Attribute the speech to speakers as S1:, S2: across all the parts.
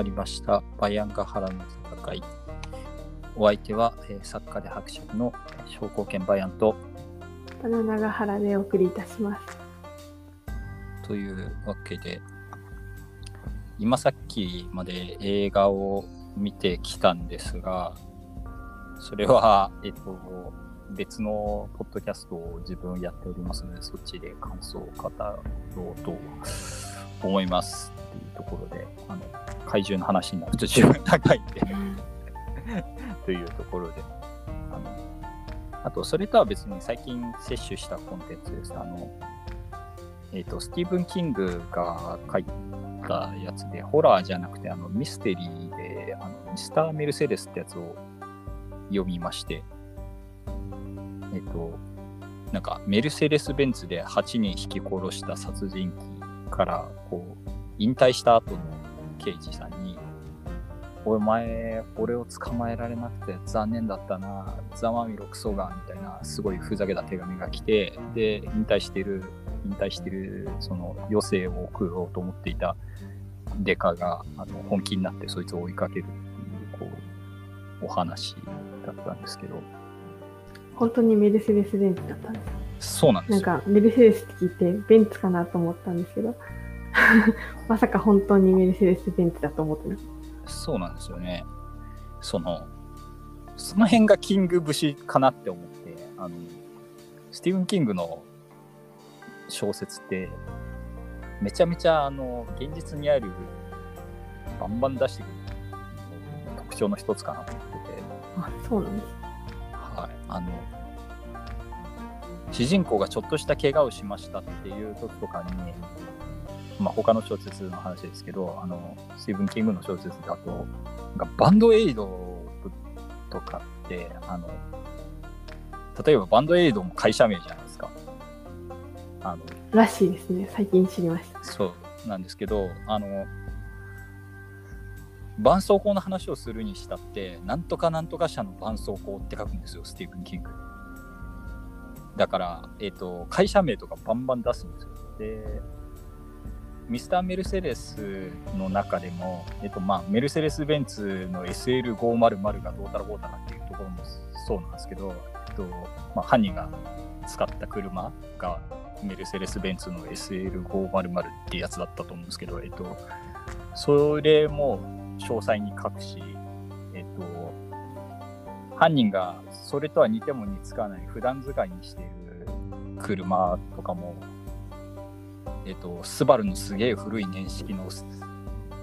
S1: まりましたバイアンガハラの戦いお相手は、えー作家で伯爵の商工研バイアンと
S2: バナナガ原でお送りいたします。
S1: というわけで今さっきまで映画を見てきたんですがそれはえっと別のポッドキャストを自分やっておりますのでそっちで感想を語ろうと思いますっていうところであの怪獣の話になると十分長いん。でというところであのあとそれとは別に最近摂取したコンテンツです。あのえっ、と、スティーブン・キングが書いたやつで、ホラーじゃなくて、あの、ミステリーで、あの、ミスター・メルセデスってやつを読みまして、えっ、と、なんか、メルセデス・ベンツで8人引き殺した殺人鬼から、こう、引退した後の刑事さんに、お前、俺を捕まえられなくて残念だったな、ざまみろクソが、みたいな、すごいふざけた手紙が来て、で、引退してる引退してるその余生を送ろうと思っていたデカがあの本気になってそいつを追いかけるっていうこうお話だったんですけど
S2: 本当にメルセデス・ベンツだったんです。
S1: そうなんですよ。
S2: なんかメルセデスって聞いてベンツかなと思ったんですけど、まさか本当にメルセデス・ベンツだと思って
S1: そうなんですよね。そのその辺がキング節かなって思ってあのスティーブン・キングの小説ってめちゃめちゃあの現実にあるバンバン出してくる特徴の一つかなと思ってて。
S2: た。あ、そうなんです。
S1: はい、あの主人公がちょっとした怪我をしましたっていう時とかに、まあ、他の小説の話ですけどあのスティーブン・キングの小説だとバンドエイドとかってあの例えばバンドエイドも会社名じゃないですか。あの
S2: らしいですね。最近知りました。
S1: そうなんですけどあの絆創膏の話をするにしたってなんとかなんとか社の絆創膏って書くんですよスティーブン・キングだから、えっと会社名とかバンバン出すんですよ。でミスター・メルセデスの中でも、えっとまあ、メルセデス・ベンツの SL500 がどうたらこうたらっていうところもそうなんですけど、えっとまあ、犯人が使った車がメルセデス・ベンツの SL500 ってやつだったと思うんですけど、えっと、それも詳細に書くし、えっと、犯人がそれとは似ても似つかない普段使いにしている車とかも、えっと、スバルのすげえ古い年式の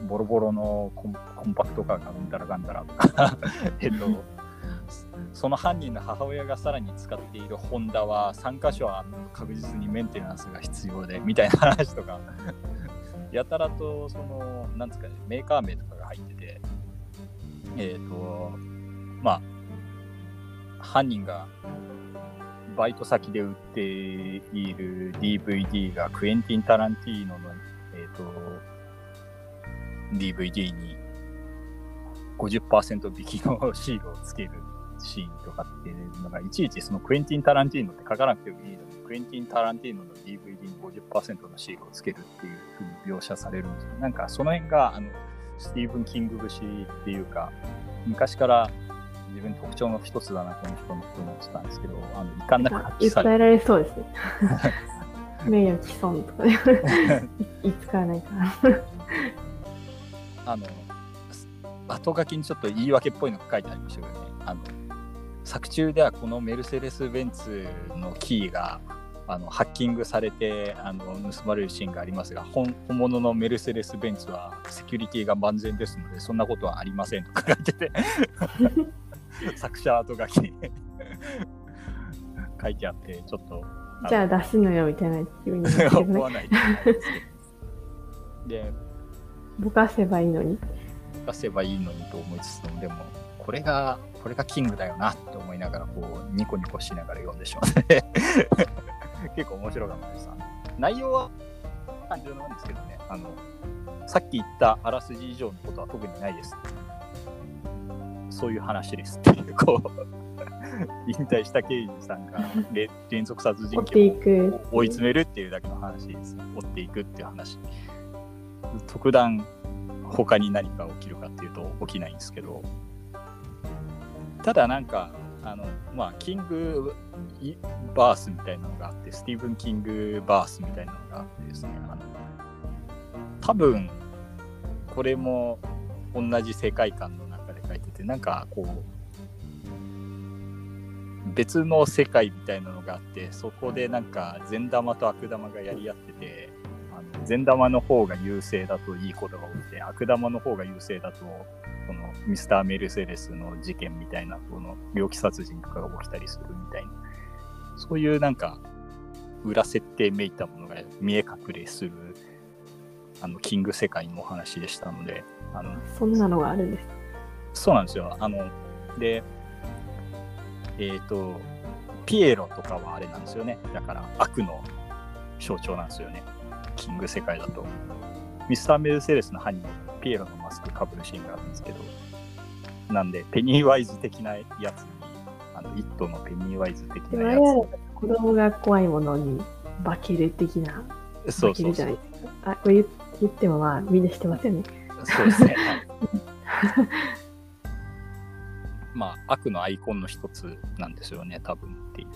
S1: ボロボロのコンパクトカーがうんたらかんたらとか、えっと、その犯人の母親がさらに使っているホンダは3箇所は確実にメンテナンスが必要でみたいな話とか やたらとそのなんですかねメーカー名とかが入っててえっ、とまあ犯人がバイト先で売っている DVD がクエンティン・タランティーノの、えー、と DVD に50%引きのシールをつけるシーンとかっていうのがいちいちそのクエンティン・タランティーノって書かなくてもいいのにクエンティン・タランティーノの DVD に50%のシールをつけるっていうふうに描写されるんですよ。なんかその辺があのスティーブン・キング節っていうか昔から自分特徴の一つだなこの人のと思ってたんですけどあの遺憾なく発揮され
S2: 訴えられそうですね。名誉毀損とかでいつかはないかな。
S1: あの後書きにちょっと言い訳っぽいのが書いてありましたけどねあの作中ではこのメルセデス・ベンツのキーがあのハッキングされてあの盗まれるシーンがありますが本本物のメルセデス・ベンツはセキュリティが万全ですのでそんなことはありませんとか書いてて 作者後書き。に 書いてあってちょっと
S2: じゃあ出すのよみたいな気分になってるね。
S1: 思わないで
S2: ぼかせばいいのに。
S1: 出せばいいのにと思いつつもでもこれがこれがキングだよなって思いながらこうニコニコしながら読んでしまって結構面白かったです。内容は単純なんですけどね。あのさっき言ったあらすじ以上のことは特にないですそういう話ですっていうこう 引退した刑事さんがれ連続殺人鬼を
S2: く。
S1: 追い詰めるっていうだけの話です。追っていくっていう話。特段他に何か起きるかっていうと起きないんですけど。ただなんかあのまあキングバースみたいなのがあってスティーブン・キングバースみたいなのがあってですねあの多分これも同じ世界観の書いててなんかこう別の世界みたいなのがあってそこでなんか善玉と悪玉がやり合っててあの善玉の方が優勢だといいことが起きて悪玉の方が優勢だとこのミスター・メルセデスの事件みたいなこの猟奇殺人とかが起きたりするみたいなそういうなんか裏設定めいたものが見え隠れするあのキング世界のお話でしたのであの
S2: そんなのがあるんです。
S1: そうなんですよあのでえっ、ー、とピエロとかはあれなんですよねだから悪の象徴なんですよねキング世界だとミスター・メルセデスの犯人ピエロのマスクかぶるシーンがあるんですけどなんでペニーワイズ的なやつにあの、イットのペニーワイズ的なやつ。
S2: 子供が怖いものに化ける的な。
S1: そうそうそう。
S2: あ、これ言言ってもまあ、みんな知ってますよね。
S1: そうですね。悪のアイコンの一つなんですよね、多分っていう。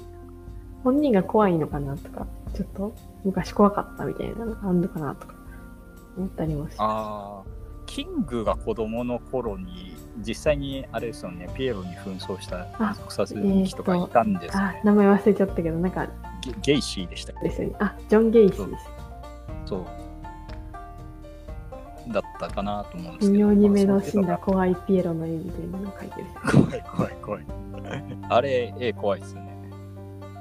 S2: 本人が怖いのかなとか、ちょっと昔怖かったみたいなのがあるのかなとか思ったりもし
S1: ああ、キングが子供の頃に実際にあれですよね、ピエロに紛争した特撮人がいたんですね、
S2: えー、名前忘れちゃったけど、なんか
S1: ゲイシーでした
S2: ですよね。あ、ジョン・ゲイシーです。
S1: そう。だったかなと思うんです
S2: けど。微妙に目の死んだ怖いピエロの絵みたいなのを描いてる。
S1: 怖い怖い怖い。あれ、絵怖いですよね。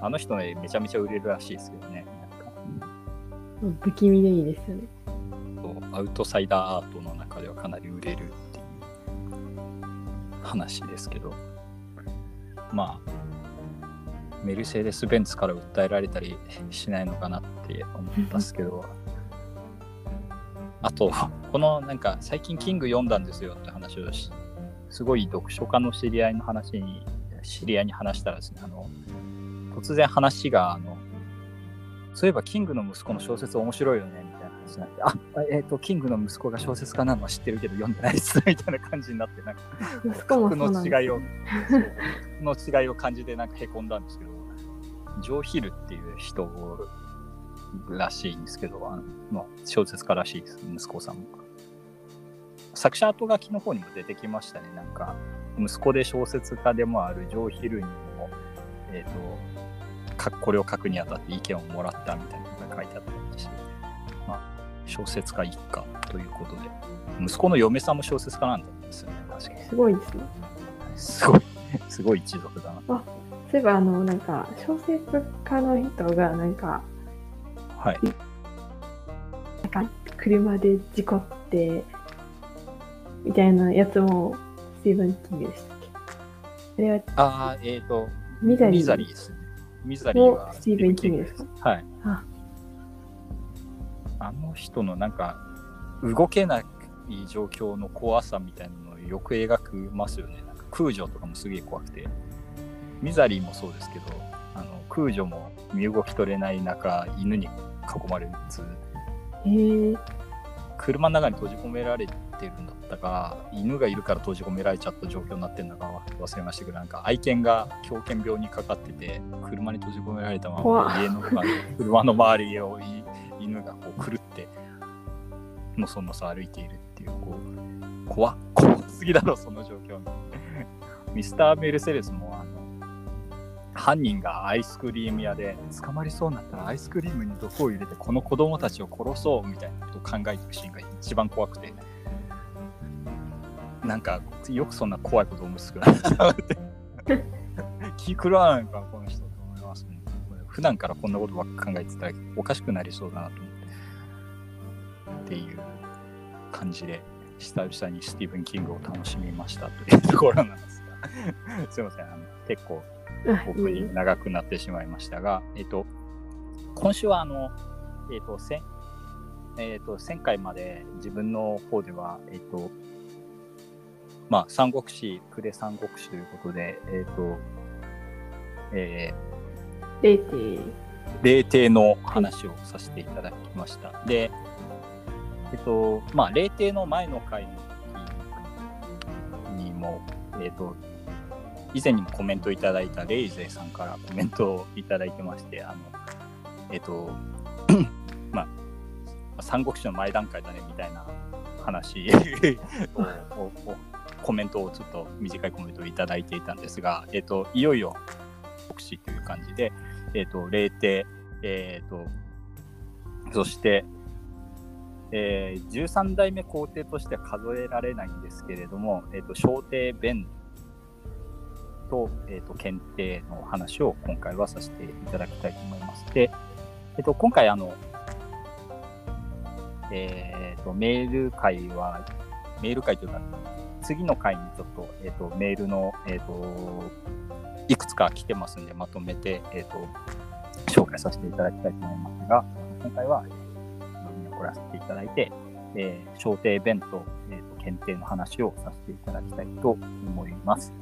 S1: あの人の絵めちゃめちゃ売れるらしいですけどね。
S2: 不気味でいいですよね。
S1: アウトサイダーアートの中ではかなり売れるっていう話ですけどまあメルセデス・ベンツから訴えられたりしないのかなって思ったんですけど あとこのなんか最近キング読んだんですよって話をしすごい読書家の知り合いの話に知り合いに話したらですねあの突然話があのそういえばキングの息子の小説面白いよね話になって、あ、えっ、ー、と、キングの息子が小説家なのは知ってるけど読んでないです、みたいな感じになって、なんか、
S2: 格
S1: の違いを、の違いを感じて、なんかへこんだんですけど、ジョー・ヒルっていう人らしいんですけど、あのまあ、小説家らしいです、息子さんも。作者後書きの方にも出てきましたね、なんか、息子で小説家でもあるジョー・ヒルにも、えっ、ー、と、これを書くにあたって意見をもらったみたいなのが書いてあったりして、小説家一家ということで、息子の嫁さんも小説家なんですよね、確かに。
S2: すごいですね。
S1: すごい、すごい一族だな。あ、
S2: そういえば、あの、なんか、小説家の人が、なんか、
S1: はい。
S2: なんか、車で事故って、みたいなやつも、スティーブン・キングでしたっけ？あれは、
S1: ああ、えっ、ー、と、
S2: ミザリー。ミ
S1: ザリーですね。ミザリーは
S2: スティーブン・キングですか
S1: はい。ああの人のなんか動けない状況の怖さみたいなのをよく描くますよね。なんか空女とかもすげえ怖くて。ミザリーもそうですけど、空女も身動き取れない中、犬に囲まれつ
S2: つ、
S1: 車の中に閉じ込められてるんだったか、犬がいるから閉じ込められちゃった状況になってるのか忘れましたけど、なんか愛犬が狂犬病にかかってて、車に閉じ込められたまま家の 車の周りを犬がこう狂ってのそのそ歩いているっていうこう怖怖すぎだろその状況。ミスター・メルセデスもあの犯人がアイスクリーム屋で捕まりそうになったらアイスクリームに毒を入れてこの子供たちを殺そうみたいなことを考えてるシーンが一番怖くてなんかよくそんな怖いこと思いつくなって気狂わないのかこの人と思いますね普段からこんなことばっか考えてたらおかしくなりそうだなと思って。っていう感じで久々にスティーブン・キングを楽しみましたというところなんですが。すいません。あの結構僕に長くなってしまいましたが、えっと今週はあのえっと1000えっと1000回まで自分の方ではえっとまあ三国志プレ三国志ということでえっとえー
S2: 霊帝。
S1: 霊帝の話をさせていただきました。で、えっと、まあ、霊帝の前の回にも、えっと、以前にもコメントいただいたレイゼさんからコメントをいただいてまして、あの、えっと、まあ、三国志の前段階だねみたいな話をコメントをちょっと短いコメントをいただいていたんですが、えっと、いよいよ国志という感じで、えっと、霊帝、えっと、そして、えー、13代目皇帝としては数えられないんですけれども、えっと、小帝弁と,、えっと検定の話を今回はさせていただきたいと思います。で、えっと、今回あの、えっとメール会は、メール会というか、次の回にちょっと,、えっとメールの、えっといくつか来てますんで、まとめて、えっと紹介させていただきたいと思いますが、今回は、見送らせていただいて、えー、小帝弁と,、えー、と検定の話をさせていただきたいと思います。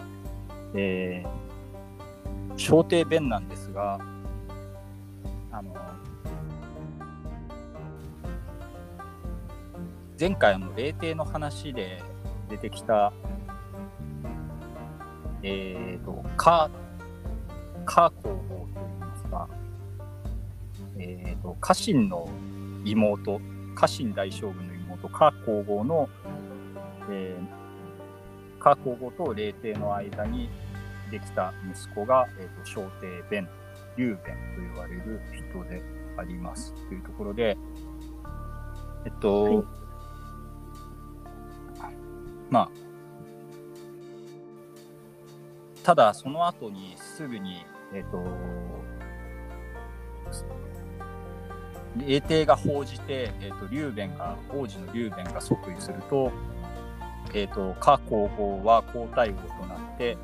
S1: えー、小帝弁なんですが、あの前回の霊帝の話で出てきた、えーと、カー、カー皇后といいますか、えーと、家臣の妹、家臣大将軍の妹、カー皇后の、えー、カー皇后と霊帝の間にできた息子が、えーと、小帝弁、劉弁と言われる人であります。というところで、えっと、はいまあ、ただその後にすぐに、えっ、と、霊帝が報じて、えっ、と、劉弁が、王子の劉弁が即位すると、えっ、と、夏皇后は皇太后となって、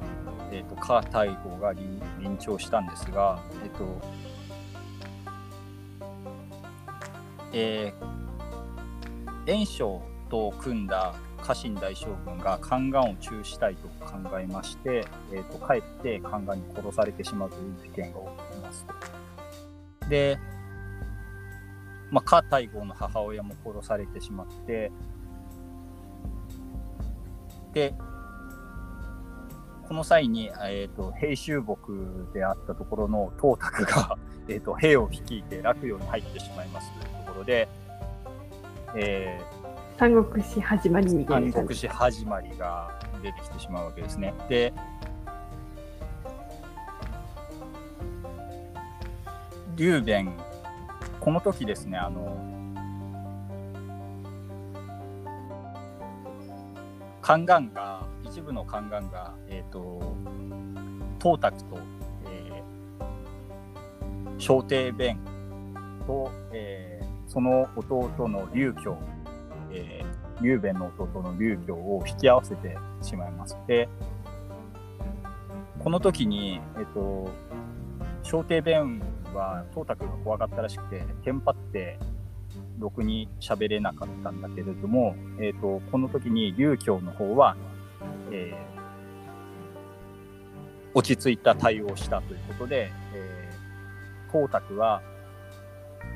S1: えっ、と、夏太后が臨臨調したんですが、えっ、と、えー、袁紹と組んだ家臣大将軍が宦官を中したいと考えまして、えーと、と帰って宦官に殺されてしまうという事件が起きますと。で、まあ、夏太后の母親も殺されてしまって、で、この際に、えーと、兵州牧であったところの董卓が、えーと、兵を率いて洛陽に入ってしまいますというところで、えー、
S2: 三国志始まりみたいな
S1: 三国志始まりが出てきてしまうわけですね。で、劉弁、この時ですね、あの、宦官が、一部の宦官が、えっ、ー、と、董卓と、えー、小帝弁と、えー、その弟の劉強、えー、劉弁の弟の劉強を引き合わせてしまいます。で、この時に、えっと、小帝弁は董卓が怖かったらしくて、テンパって、ろくに喋れなかったんだけれども、えっと、この時に劉強の方は、えー、落ち着いた対応をしたということで、えー、董卓は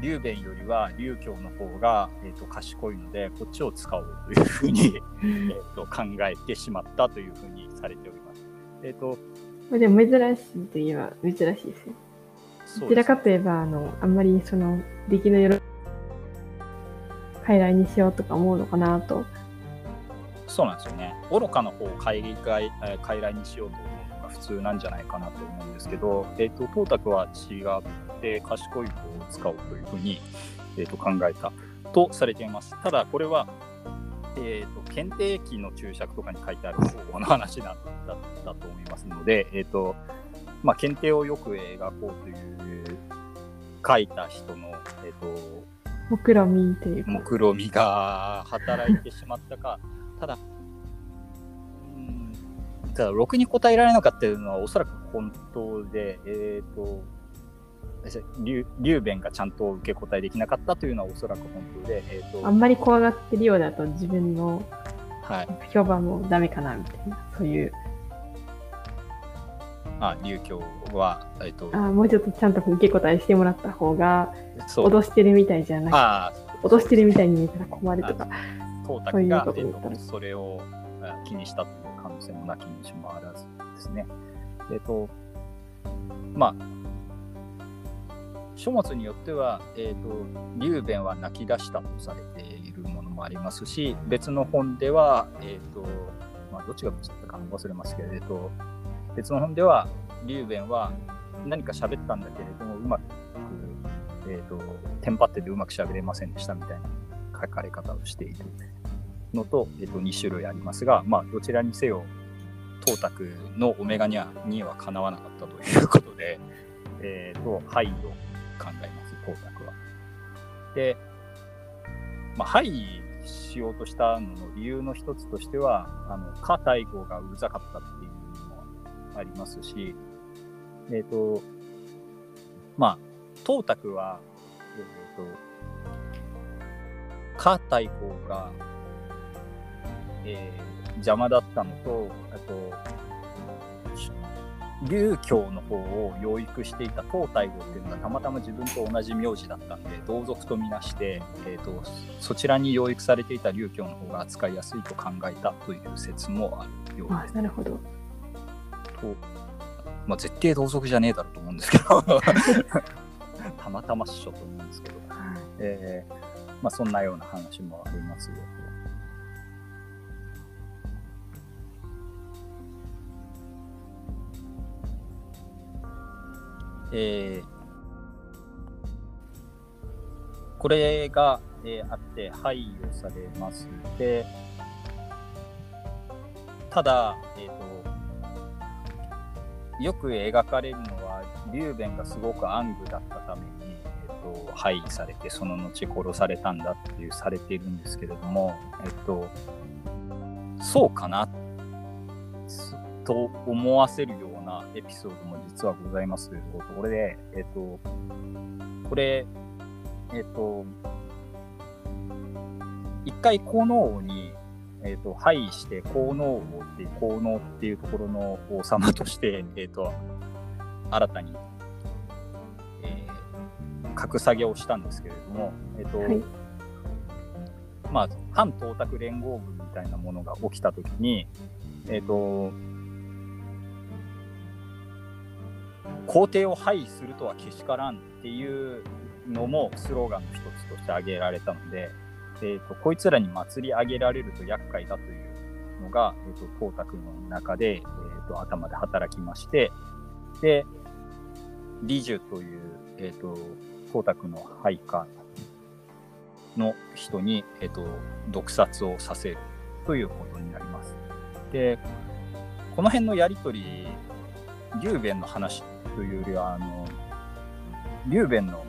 S1: 劉弁よりは劉強の方が、えーと、賢いのでこっちを使おうというふうに えーと考えてしまったというふうにされております。えーと、
S2: とでも珍しいといえば珍しいですよ。どちらかといえばあのあんまりその出来のよろ傀儡にしようとか思うのかなと。
S1: そうなんですよね。愚かの方を傀儡傀儡にしようと思うのが普通なんじゃないかなと思うんですけど、えーと、と董卓は違って賢い方を使おうというふうに、えーと、考えたとされています。ただこれは、えーと、と検定機の注釈とかに書いてある方法の話だったと思いますので、えーとまあ、検定をよく描こうという書いた人の、えー、と
S2: 目論みというか。
S1: 目論みが働いてしまったか、ただ、うん、ただ、ろくに答えられなかったというのはおそらく本当で、えっ、ー、と、劉弁がちゃんと受け答えできなかったというのはおそらく本当で、えーと、
S2: あんまり怖がってるようだと自分の
S1: はい、
S2: 評判もダメかなみたいな、そういう。
S1: あ、劉強は、えっ、ー、と、
S2: あもうちょっとちゃんと受け答えしてもらった方が、脅してるみたいじゃなくて。
S1: あ
S2: 落としてるみたいに見えたら困るとか。
S1: トータクがえーとそれを気にしたという可能性もなきにしもあらずですね。えっ、と、まあ、書物によっては、えーと、劉弁は泣き出したとされているものもありますし、別の本では、えーとまあ、どっちがどっちだったか忘れますけれど、別の本では、劉弁は何か喋ったんだけれども、うまく、えーと、テンパっててうまく喋れませんでしたみたいな書かれ方をしているのと,、えーと、2種類ありますが、まあ、どちらにせよ、東卓のオメガにはにはかなわなかったということで、えーと、はいを考えます、光沢は。で、まあ、はいしようとしたのの理由の一つとしては、あの、カ大号がうざかったっていうのもありますし、えっ、ー、と、まあ、東卓は、えっ、ー、と、カ大号が、えー、邪魔だったのと、あと、劉教の方を養育していた東太后っていうのがたまたま自分と同じ名字だったんで同族とみなして、えーと、そちらに養育されていた劉教の方が扱いやすいと考えたという説もあるようです。
S2: なるほど。
S1: とまあ、絶対同族じゃねえだろうと思うんですけど。たまたまっしょと思うんですけど、えーまあ、そんなような話もありますよ。えー、これが、えー、あって配慮されます。でただ、えーと、よく描かれるのは劉弁がすごく暗愚だったために、えーと、廃棄されてその後殺されたんだっていうされているんですけれども、えっ、と、そうかなと思わせるようなエピソードも実はございますというところで、えっ、と、これ、えっ、と、一回皇皇王に、えっ、ー、と、廃して皇皇王っていう皇皇っていうところの王様として、えっ、と、新たに、えー、格下げをしたんですけれども、えっ、と、はい、まあ、反東卓連合軍みたいなものが起きたときに、えっ、と、皇帝を廃するとはけしからんっていうのもスローガンの一つとして挙げられたので、えーと、こいつらに祭り上げられると厄介だというのが、えーと、光沢の中で、えーと、頭で働きまして、で、李樹という、えー、と光沢の配下の人に、えー、と毒殺をさせるということになります。で、この辺のやりとり、劉弁の話というよりは、あの、劉弁の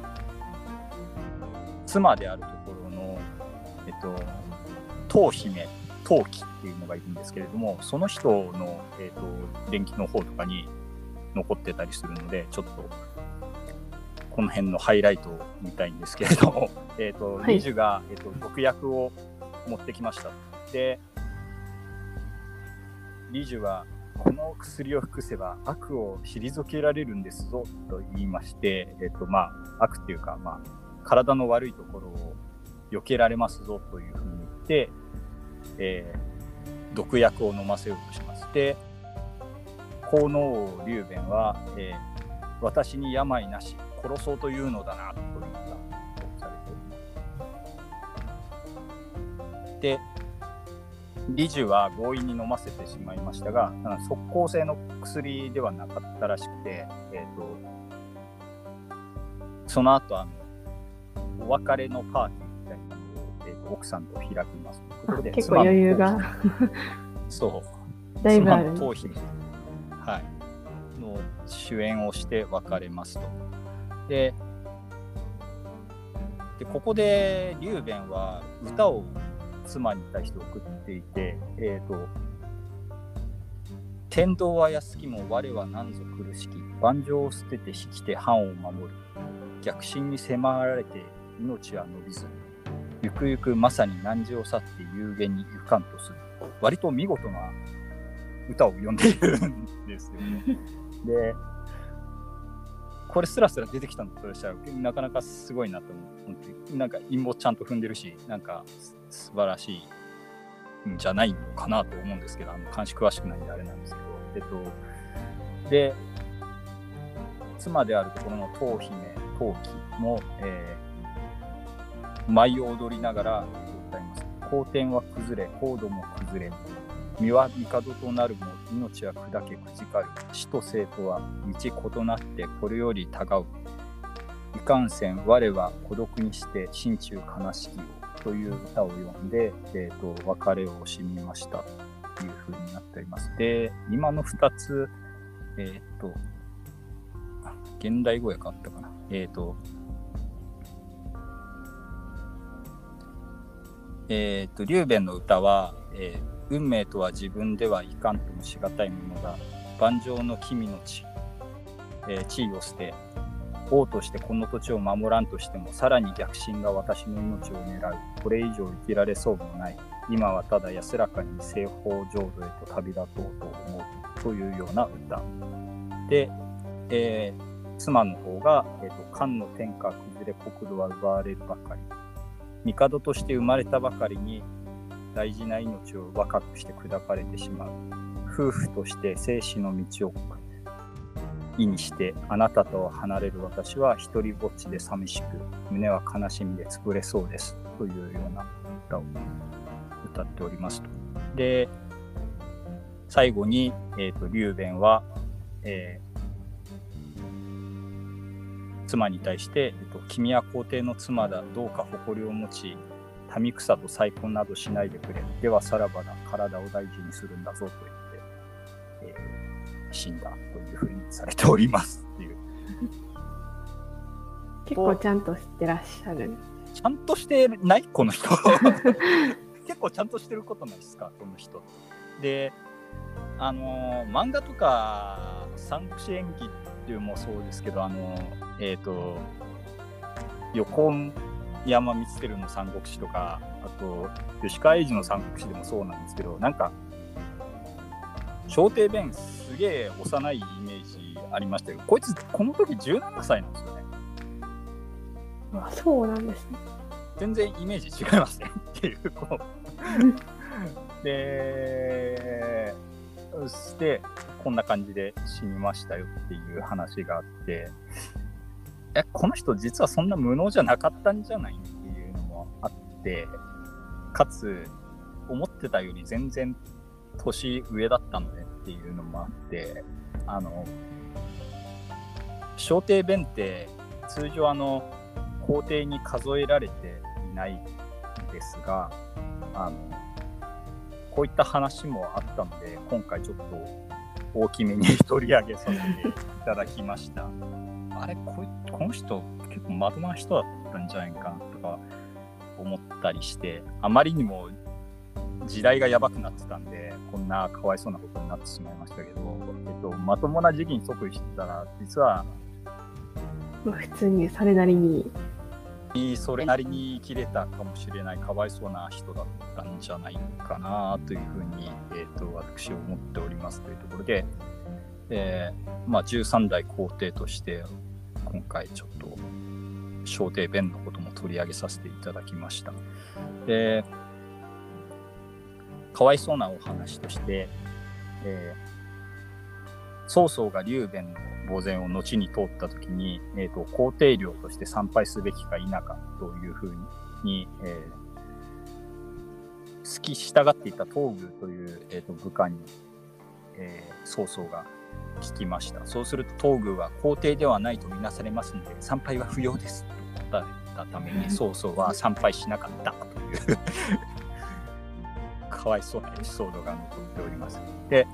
S1: 妻であると、えっと、当姫、当妃っていうのがいるんですけれども、その人の、えっと、電気の方とかに残ってたりするので、ちょっと、この辺のハイライトを見たいんですけれども、えっと、はい、リジュが、えっと、毒薬を持ってきました。で、リジュは、この薬を服せば悪を退けられるんですぞと言いまして、えっとまあ、悪っていうか、まあ、体の悪いところを避けられますぞというふうに言って、えー、毒薬を飲ませようとします。で、皇皇王劉弁は、えー、私に病なし、殺そうというのだなと言ったとされております。で、リジュは強引に飲ませてしまいましたが、即効性の薬ではなかったらしくて、えーと、その後あのお別れのパーティー奥さんと開きます。ということで
S2: 結構余裕が。
S1: そう。だいぶある。頭皮、はい、の主演をして別れますと。ででここで劉弁は歌を妻に対して送っていて、えっ、ー、と、天道は安きも我は何ぞ苦しき、万丈を捨てて引きて藩を守る。逆進に迫られて命は伸びず、ゆくゆくまさに汝を去って有限に行かんとする。割と見事な歌を読んでいるんですよね。で、これすらすら出てきたのとしたらなかなかすごいなと思ってなんか陰謀ちゃんと踏んでるしなんか素晴らしいんじゃないのかなと思うんですけどあの監視詳しくないんであれなんですけどえっとで妻であるところの当姫陶器も、えー、舞を踊りながら歌います後天は崩れ高度も崩れ身は帝となるも命は砕けくじかる死と生とは道異なってこれよりたがう。いかんせん我は孤独にして心中悲しきをという歌を読んで、えーと、別れを惜しみました。というふうになっております。で今の2つえっ、ー、と現代語訳あったかな。えっ、ー、とえっ、ー、と、リューベンの歌は、えー、運命とは自分ではいかんともしがたいものだ。万丈の君の地、えー、地位を捨て、王としてこの土地を守らんとしても、さらに逆進が私の命を狙う。これ以上生きられそうもない。今はただ安らかに西方浄土へと旅立とうと思う。というような歌。で、えー、妻の方が、えーと、漢の天下崩れ国土は奪われるばかり。帝として生まれたばかりに大事な命を若くして砕かれてしまう。夫婦として生死の道を意にしてあなたと離れる私は一人ぼっちで寂しく胸は悲しみで潰れそうですというような歌を歌っておりますと。で最後に、えーと、劉弁は、えー、妻に対して、えーと「君は皇帝の妻だどうか誇りを持ち民草と再婚などしないでくれ。ではさらばだ、体を大事にするんだぞと言って、えー、死んだというふうにされておりますっていう。
S2: 結構ちゃんとしてらっしゃる。
S1: ちゃんとしてないこの人。結構ちゃんとしてることないですかこの人。で、あのー、漫画とか、三口演技っていうもそうですけど、あのー、えっ、ー、と、横山光輝の三国志とか、あと、吉川英治の三国志でもそうなんですけど、なんか、小帝弁すげえ幼いイメージありましたけど、こいつ、この時17歳なんですよね。
S2: あ、そうなんですね。
S1: 全然イメージ違いますね っていう、こうで、して、こんな感じで死にましたよっていう話があって、え、この人実はそんな無能じゃなかったんじゃないっていうのもあって、かつ、思ってたより全然年上だったのねっていうのもあって、あの、小帝弁って通常あの、皇帝に数えられていないんですが、あの、こういった話もあったので、今回ちょっと大きめに取り上げさせていただきました。あれここの人結構まともな人だったんじゃないかなとか思ったりしてあまりにも時代がやばくなってたんでこんなかわいそうなことになってしまいましたけど、えっと、まともな時期に即位してたら実は
S2: ま普通にそれなりに
S1: それなりに生きれたかもしれないかわいそうな人だったんじゃないかなというふうに、えーと、と私は思っておりますというところで、えーまあ、13代皇帝として今回ちょっと小帝弁のことも取り上げさせていただきました。で、かわいそうなお話として、えー、曹操が劉弁の墓前を後に通った時に、えーと、皇帝領として参拝すべきか否かというふうに、えー、好き従っていた東宮という、えーと、部下に、えー、曹操が聞きました。そうすると東宮は皇帝ではないとみなされますので、参拝は不要ですと答えたために、曹操は参拝しなかったという かわいそうなエピソードが残っております。で、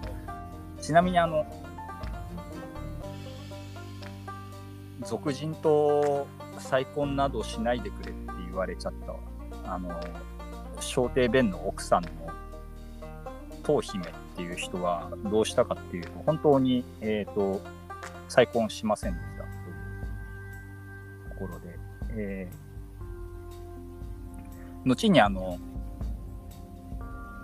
S1: ちなみにあの、俗人と再婚などしないでくれって言われちゃった。あの小帝弁の奥さんの当姫っていう人はどうしたかっていうと、本当に、えっ、ー、と、再婚しませんでしたというところで、えー、後にあの、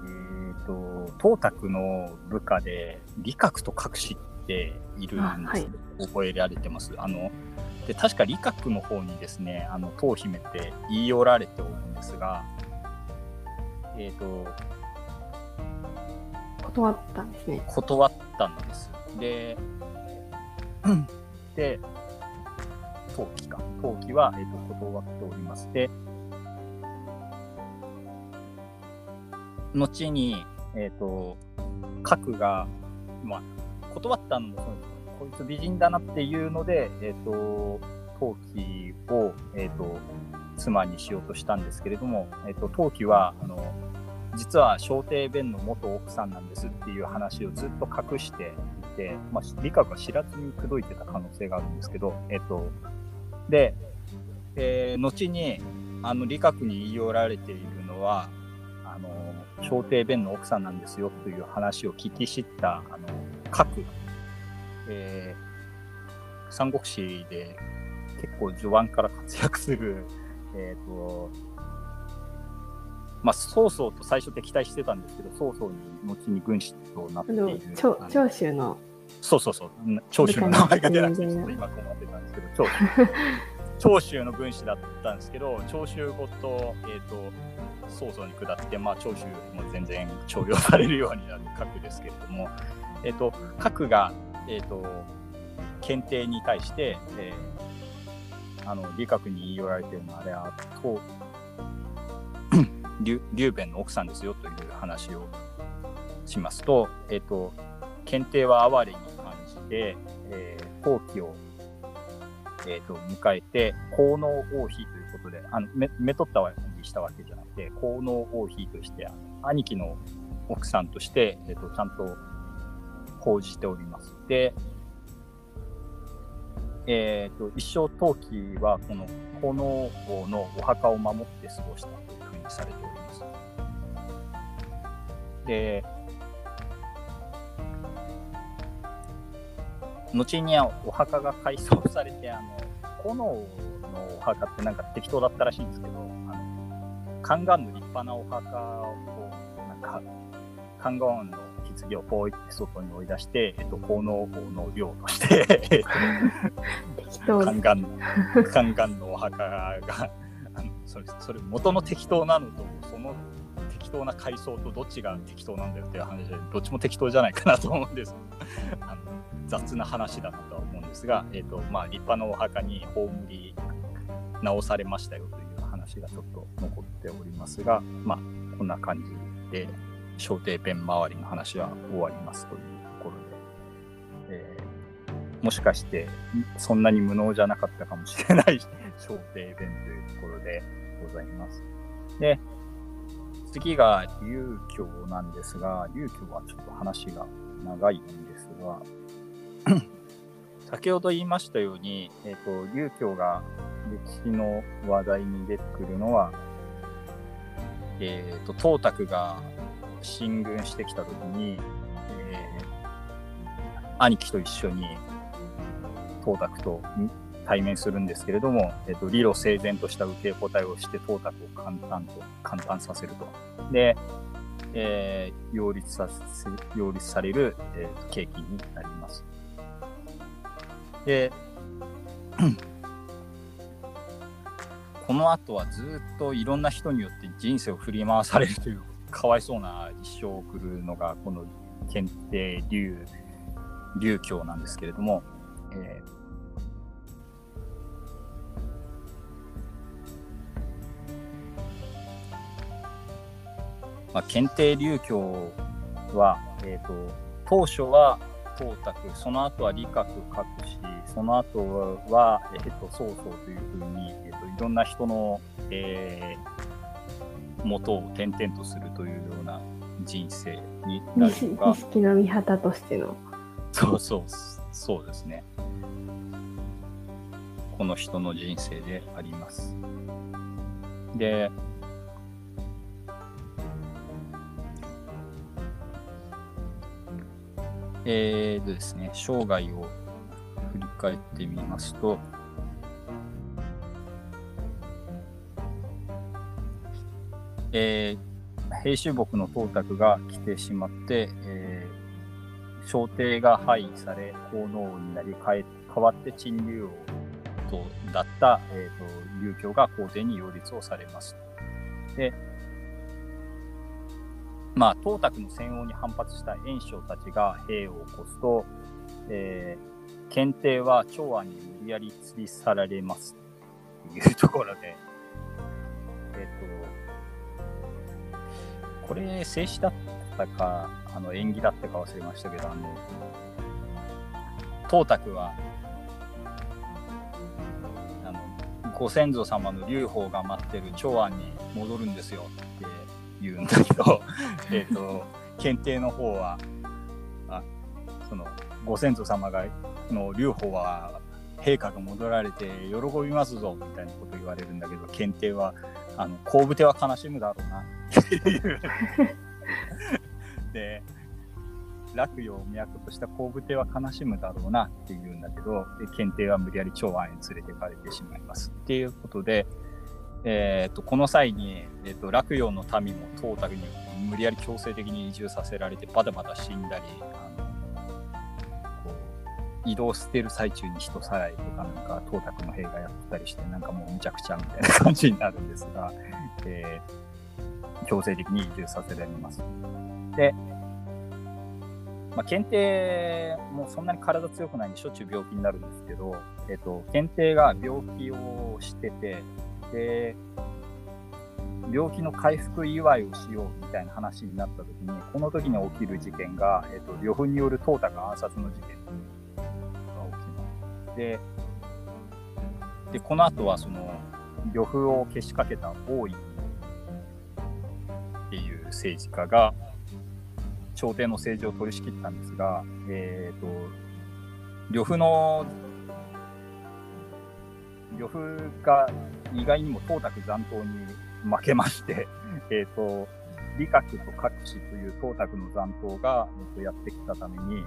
S1: えっ、ー、と、東卓の部下で、理学と隠しているんです、覚えられてます。あので確か理学の方にですね、あの当姫って言い寄られておるんですが、えっ、ー、と、
S2: 断ったんですね。
S1: 断ったんです。で、で、陶器か。陶器は、えーと、断っておりまして、後に、えっ、ー、と、核が、まあ、断ったのもそうですこいつ美人だなっていうので、えっ、ー、と、陶器を、えっ、ー、と、妻にしようとしたんですけれども、えっ、と、陶器は、あの、実は小帝弁の元奥さんなんですっていう話をずっと隠していて、まあ、理科が知らずに口説いてた可能性があるんですけど、えっと、で、え、後に、あの、理学に言い寄られているのは、あの、小帝弁の奥さんなんですよという話を聞き知った、あの、核、えー、三国志で結構序盤から活躍する、えっ、ー、と、まあ、曹操と最初敵対してたんですけど、曹操に後に軍師となっている。
S2: 長長州の。
S1: そうそうそう、長州の名前が出なくて、ちょっと今困ってたんですけど、長州。長州の軍師だったんですけど、長州ごと、えっ、ー、と、曹操に下って、まあ、長州も全然重用されるようになる核ですけれども、えっ、ー、と、核が、えっ、ー、と、検定に対して、えー、あの、理学に言い寄られてるのは、あれは、と劉弁の奥さんですよという話をしますと、えっ、ー、と、検定は哀れに感じて、えー、後期を、えーと、迎えて、効能王妃ということで、あのめめとったわけしたわけじゃなくて、効能王妃として、兄貴の奥さんとして、えーと、ちゃんと報じております。で、えーと、一生陶器はこの効能王のお墓を守って過ごしたというふうにされております。で、後にお墓が改装されて、あの、炎のお墓ってなんか適当だったらしいんですけど、あの、カガンの立派なお墓を、なんか、カンガンの棺をポイって外に追い出して、えっと、奉納法の量としてカンガン、カンガンのお墓が、あのそれ、それ元の適当なのと、その適当な階層とどっちが適当なんだよっていう話で、どっちも適当じゃないかなと思うんです。あの雑な話だなとは思うんですが、えーとまあ、立派なお墓に葬り直されましたよという話がちょっと残っておりますが、まあ、こんな感じで小帝ペン周りの話は終わりますというところで、えー、もしかしてそんなに無能じゃなかったかもしれない 小帝ペンというところでございます。で次が流教なんですが、流教はちょっと話が長いんですが、先ほど言いましたように、えっ、ー、と、流教が歴史の話題に出てくるのは、えっ、ー、と、董卓が進軍してきたときに、えー、兄貴と一緒に董卓と対面するんですけれども、えっ、ー、と、理路整然とした受け答えをして董卓を簡単と、簡単させると。で、えー、擁立させ、擁立される、えー、契機になります。で、この後はずっといろんな人によって人生を振り回されるというかわいそうな一生を送るのがこの検定流流教なんですけれども、えーまあ、検定流教は、えーと当初は董卓、その後は理学書くし、その後は、えっ、と、曹操というふうに、えっ、と、いろんな人の、えー、元を転々とするというような人生になるのが。
S2: 錦の御旗としての。
S1: そうそう、そうですね。この人の人生であります。で、えーとですね、生涯を振り返ってみますと、えー、平州木の董卓が来てしまって、えー、朝廷が廃位され、皇皇になり帰っ代わって陳竜王とだった、えーと、劉教が皇帝に擁立をされます。で、まあ、東卓の戦王に反発した袁紹たちが兵を起こすと、えー、検定は長安に無理やり吊り去られますというところで、えっ、ー、と、これ、静止だったか、あの縁起だったか忘れましたけど、あの、東卓は、あの、ご先祖様の劉邦が待ってる長安に戻るんですよって言うんだけど えっと検定の方はあそのご先祖様がの劉邦は陛下が戻られて喜びますぞみたいなこと言われるんだけど検定はあの後部手は悲しむだろうなっていうで楽陽を都とした後部手は悲しむだろうなっていうんだけど検定は無理やり長安へ連れてかれてしまいますっていうことでえーと、この際に、えーと、洛陽の民もトータルに無理やり強制的に移住させられてバタバタ死んだりあのこう移動してる最中に人さらいとかなんかトータクの兵がやったりしてなんかもうむちゃくちゃみたいな感じになるんですが、えー、強制的に移住させられます。で、まあ、検定もそんなに体強くないんでしょっちゅう病気になるんですけど、えーと検定が病気をしててで、病気の回復祝いをしようみたいな話になった時に、この時に起きる事件が、えっ、と、呂布によるトータが暗殺の事件が起きます。で、で、この後はその、呂布をけしかけた王位っていう政治家が、朝廷の政治を取り仕切ったんですが、え、ー、と、呂布の呂布が意外にも東卓残党に負けまして、えっ、と、理学と各氏という東卓の残党が、えー、とやってきたために、えー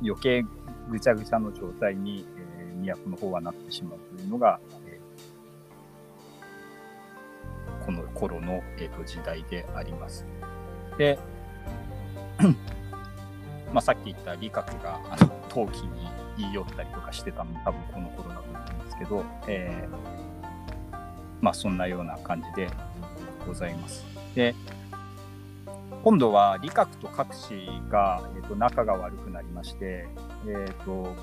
S1: と、余計ぐちゃぐちゃの状態に、えー、都の方はなってしまうというのが、この頃の、えーと、時代であります。で、まあ、さっき言った理学があの陶器に言い寄ったりとかしてたのも多分この頃だと思うんですけど、えー、まあそんなような感じでございます。で今度は理学と各氏が、えーと、仲が悪くなりまして、えーと、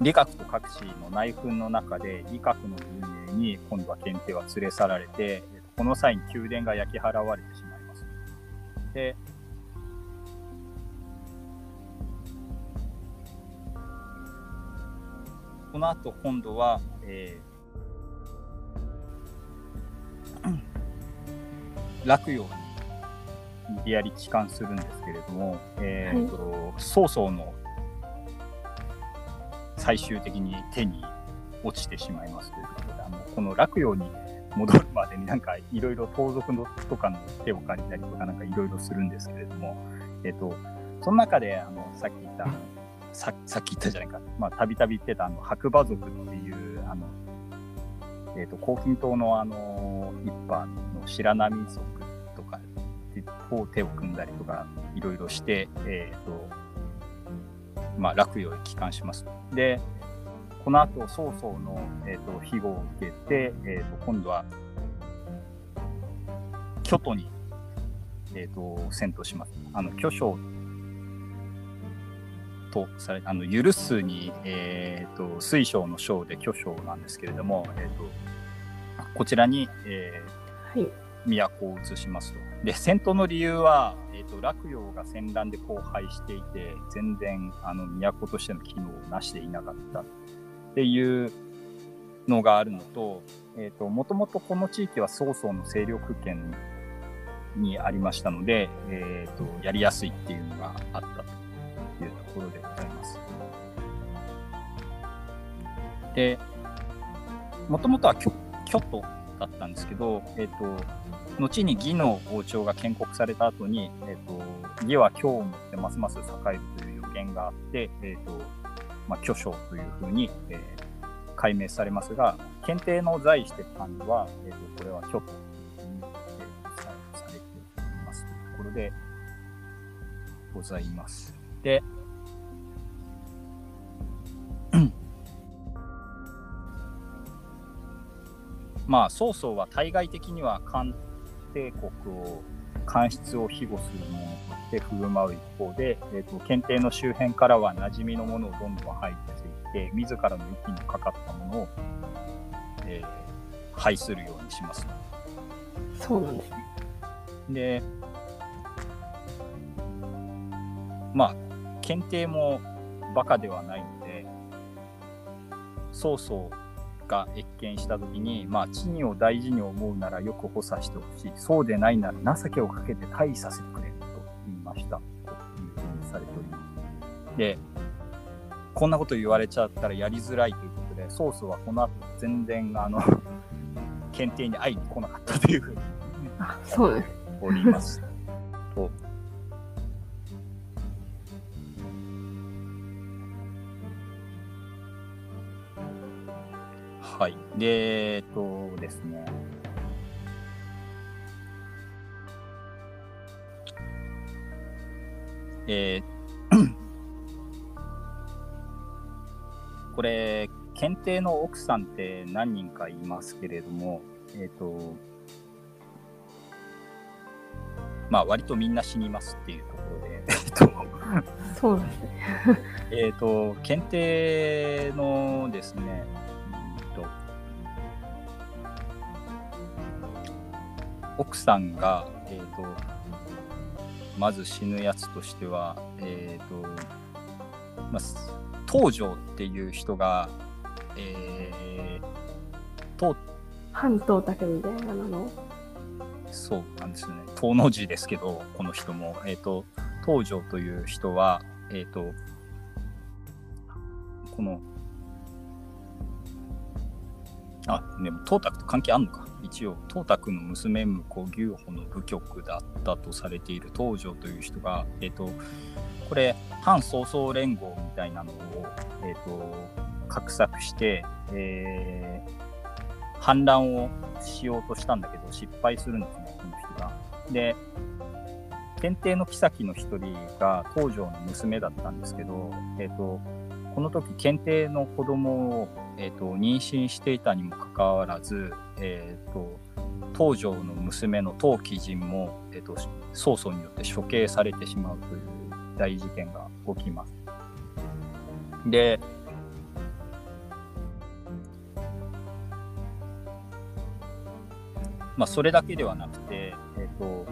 S1: 理学と各氏の内紛の中で理学の運営に今度は検定は連れ去られて、この際に宮殿が焼き払われてしまいます。でこの後今度は、えー、洛陽に無理やり帰還するんですけれども、えーと、はい、曹操の最終的に手に落ちてしまいますということで、あのこの洛陽に戻るまでになんかいろいろ盗賊のとかの手を借りたりとかなんかいろいろするんですけれども、えっ、ー、と、その中であのさっき言ったささっき言ったじゃないか、まあ、たびたび言ってた、あの、白馬族っていう、あの、えっ、ー、と、黄金島のあの、一派の白波族とかと手を組んだりとか、いろいろして、えっ、ー、と、まあ、洛陽へ帰還します。で、この後、曹操の、えーと、庇護を受けて、えーと、今度は、京都に、えーと、戦闘します。あの巨匠とされあの許すに、えーと、水晶の章で巨匠なんですけれども、えーと、こちらに、えー、はい、都を移しますと。で戦闘の理由は、えーと、洛陽が戦乱で荒廃していて全然あの都としての機能をなしていなかったっていうのがあるのと,、えーと、もともとこの地域は曹操の勢力圏にありましたので、えーとやりやすいっていうのがあったと。いうところでございます。で、もともとは京都だったんですけど、えっ、ー、と、後に義の王朝が建国された後に、え、ー、と、義は京をもってますます栄えるという予言があって、えっ、ー、と、まあ、巨匠というふうに、えー、解明されますが、検定の在してたんは、えーと、これは京都というふうに、えー、されていますというところでございます。で、まあ曹操は対外的には漢帝国を官室を庇護するものとして振る舞う一方で、えーと、検定の周辺からは馴染みのものをどんどん排除していって自らの息のかかったものを、えー、排するようにします。
S2: そうなんですね。
S1: でまあ検定もバカではないので曹操が謁見した時に、まあ、地位を大事に思うならよく補佐してほしい。そうでないなら情けをかけて退位させてくれと言いました。というふうにされております。でこんなこと言われちゃったらやりづらいということで曹操はこの後全然あの 検定に会いに来なかったというふうに
S2: そうです。
S1: おりますと はい。で、えっとですね。えー、これ、検定の奥さんって何人かいますけれども、えっ、と、まあ、割とみんな死にますっていうところで、えっと、
S2: そうですね。
S1: えっと、検定のですね、奥さんが、えーと、まず死ぬやつとしては、えーとまあ、東條っていう人が、え
S2: ー、反東卓みたいなの？
S1: そうなんですね。東の字ですけどこの人も、えーと、東條という人は、えーとこのあでも東卓と関係あんのか一応東卓の娘婿牛歩の部局だったとされている東條という人が、えーと、これ反曹操連合みたいなのを、えーと、画策して、えー、反乱をしようとしたんだけど失敗するんですねこの人が。で検定の妃の一人が東条の娘だったんですけど、えーとこの時検定の子供をえーと、妊娠していたにもかかわらず、えーと、東条の娘の当貴人も、えーと、曹操によって処刑されてしまうという大事件が起きます。でまあ、それだけではなくて、えーと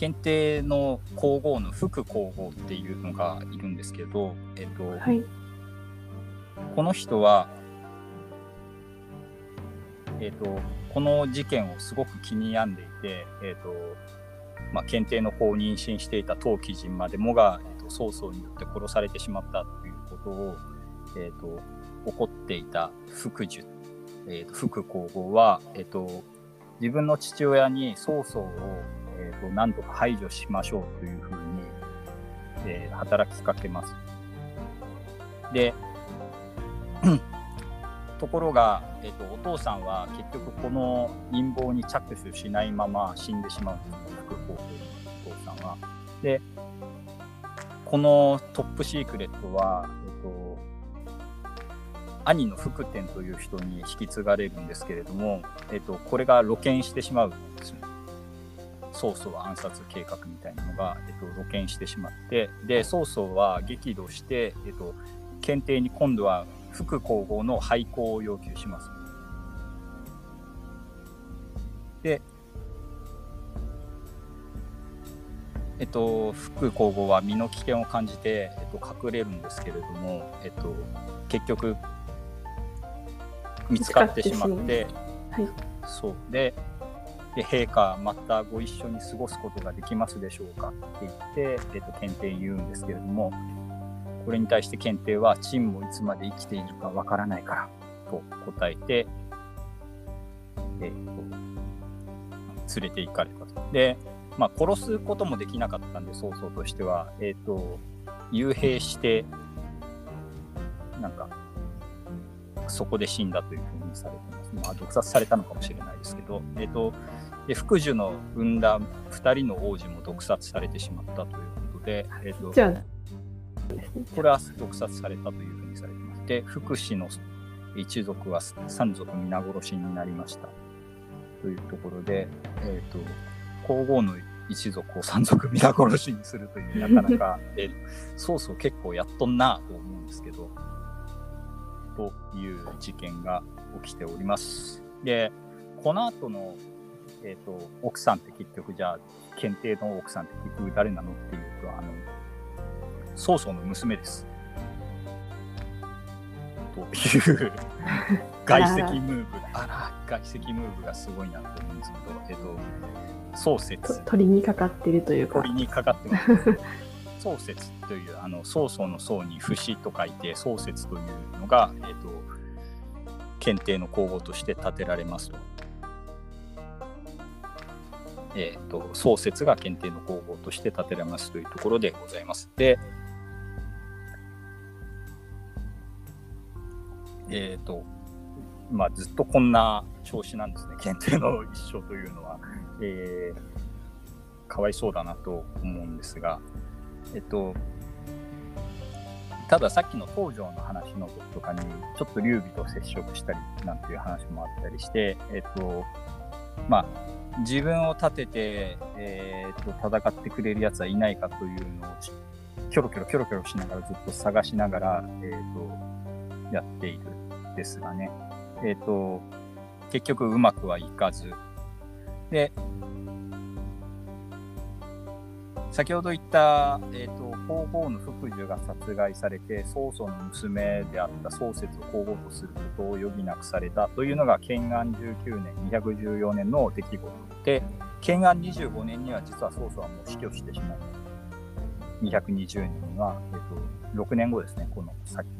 S1: 検定の皇后の副皇后っていうのがいるんですけど、えっと、はい、この人は、えっと、この事件をすごく気に病んでいて、えっとまあ、検定の子を妊娠していた当貴人までもが、えっと、曹操によって殺されてしまったということを、えっと、怒っていた福寿、えっと、副皇后は、えっと、自分の父親に曹操をえーと、何とか排除しましょうというふうに、えー、働きかけます。で、ところが、えーと、お父さんは結局この陰謀に着手しないまま死んでしまうんですね、副皇帝のお父さんは。で、このトップシークレットは、えーと、兄の福天という人に引き継がれるんですけれども、えー、とこれが露見してしまうんですね。曹操暗殺計画みたいなのが、えっと、露見してしまってで曹操は激怒して、えっと、検定に今度は副皇后の廃校を要求します。で、えっと、副皇后は身の危険を感じて、えっと、隠れるんですけれども、えっと、結局見つかってしまって、はい、そう。でで陛下またご一緒に過ごすことができますでしょうかって言って、えっと、検定言うんですけれどもこれに対して検定は陳もいつまで生きているかわからないからと答えて、えっと、連れて行かれたと。で、まあ、殺すこともできなかったんで曹操としては、えっと、幽閉してなんかそこで死んだというふうにされてます。まあ、毒殺されたのかもしれないですけど、えっ、ー、と、で福寿の産んだ2人の王子も毒殺されてしまったということで、えーと、これは毒殺されたというふうにされてます。で、福祉の一族は三族皆殺しになりました。というところで、えっ、ー、と、皇后の一族を三族皆殺しにするという、なかなか、えー、そうそう結構やっとんなと思うんですけど、という事件が起きております。で、この後の、えっ、ー、と、奥さんって結局じゃあ、検定の奥さんって結局誰なのっていうと、あの、曹操の娘です。という外籍ムーブあら、外籍ムーブがすごいなと思うんですけど、えっ、ー、と、創設。
S2: 鳥にかかってるというか。
S1: 鳥にかかってます。創設という、あの、曹操の曹に節と書いて、創設というのが、えっ、ー、と、検定の皇后として建てられますと。えーと、創設が検定の皇后として建てられますというところでございます。で、えっ、ー、と、まあ、ずっとこんな調子なんですね、検定の一生というのは。えー、かわいそうだなと思うんですが、えっと、たださっきの東条の話の時とかに、ちょっと劉備と接触したりなんていう話もあったりして、えっと、まあ、自分を立てて、えー、っと戦ってくれるやつはいないかというのをキョロキョロキョロキョロしながらずっと探しながら、えー、っとやっているですがね、えー、と結局うまくはいかず。で先ほど言った、えーと、皇后の福寿が殺害されて曹操の娘であった宗節を皇后とすることを余儀なくされたというのが建安19年214年の出来事で建安25年には実は曹操はもう死去してしまう220年には、えーと、6年後ですね。このさっきの時点の